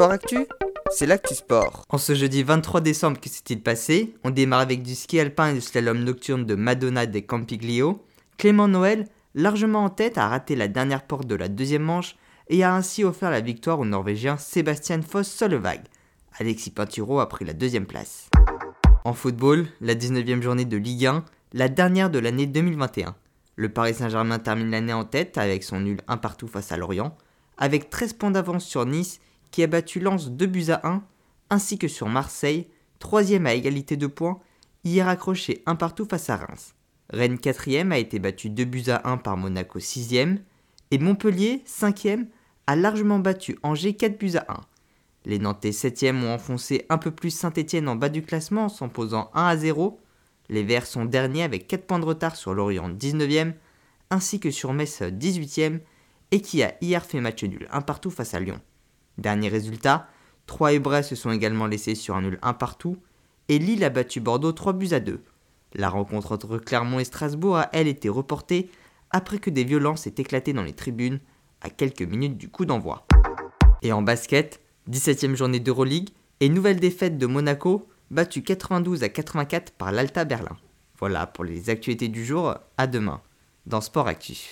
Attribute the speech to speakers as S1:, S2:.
S1: Sport Actu, c'est l'actu sport.
S2: En ce jeudi 23 décembre, que s'est-il passé? On démarre avec du ski alpin et du slalom nocturne de Madonna des Campiglio. Clément Noël, largement en tête, a raté la dernière porte de la deuxième manche et a ainsi offert la victoire au Norvégien Sébastien Foss Solveig. Alexis Pinturo a pris la deuxième place. En football, la 19e journée de Ligue 1, la dernière de l'année 2021. Le Paris Saint-Germain termine l'année en tête avec son nul 1 partout face à Lorient, avec 13 points d'avance sur Nice qui a battu Lens 2 buts à 1, ainsi que sur Marseille, troisième à égalité de points, hier accroché 1 partout face à Reims. Rennes 4 a été battu 2 buts à 1 par Monaco 6 et Montpellier 5 a largement battu Angers 4 buts à 1. Les Nantais 7 ont enfoncé un peu plus Saint-Etienne en bas du classement en s'imposant 1 à 0. Les Verts sont derniers avec 4 points de retard sur Lorient 19e, ainsi que sur Metz 18e, et qui a hier fait match nul un partout face à Lyon. Dernier résultat, Troyes et se sont également laissés sur un nul un partout, et Lille a battu Bordeaux 3 buts à 2. La rencontre entre Clermont et Strasbourg a elle été reportée après que des violences aient éclaté dans les tribunes à quelques minutes du coup d'envoi. Et en basket, 17ème journée d'Euroleague et nouvelle défaite de Monaco, battue 92 à 84 par l'Alta Berlin. Voilà pour les actualités du jour, à demain dans Sport Actif.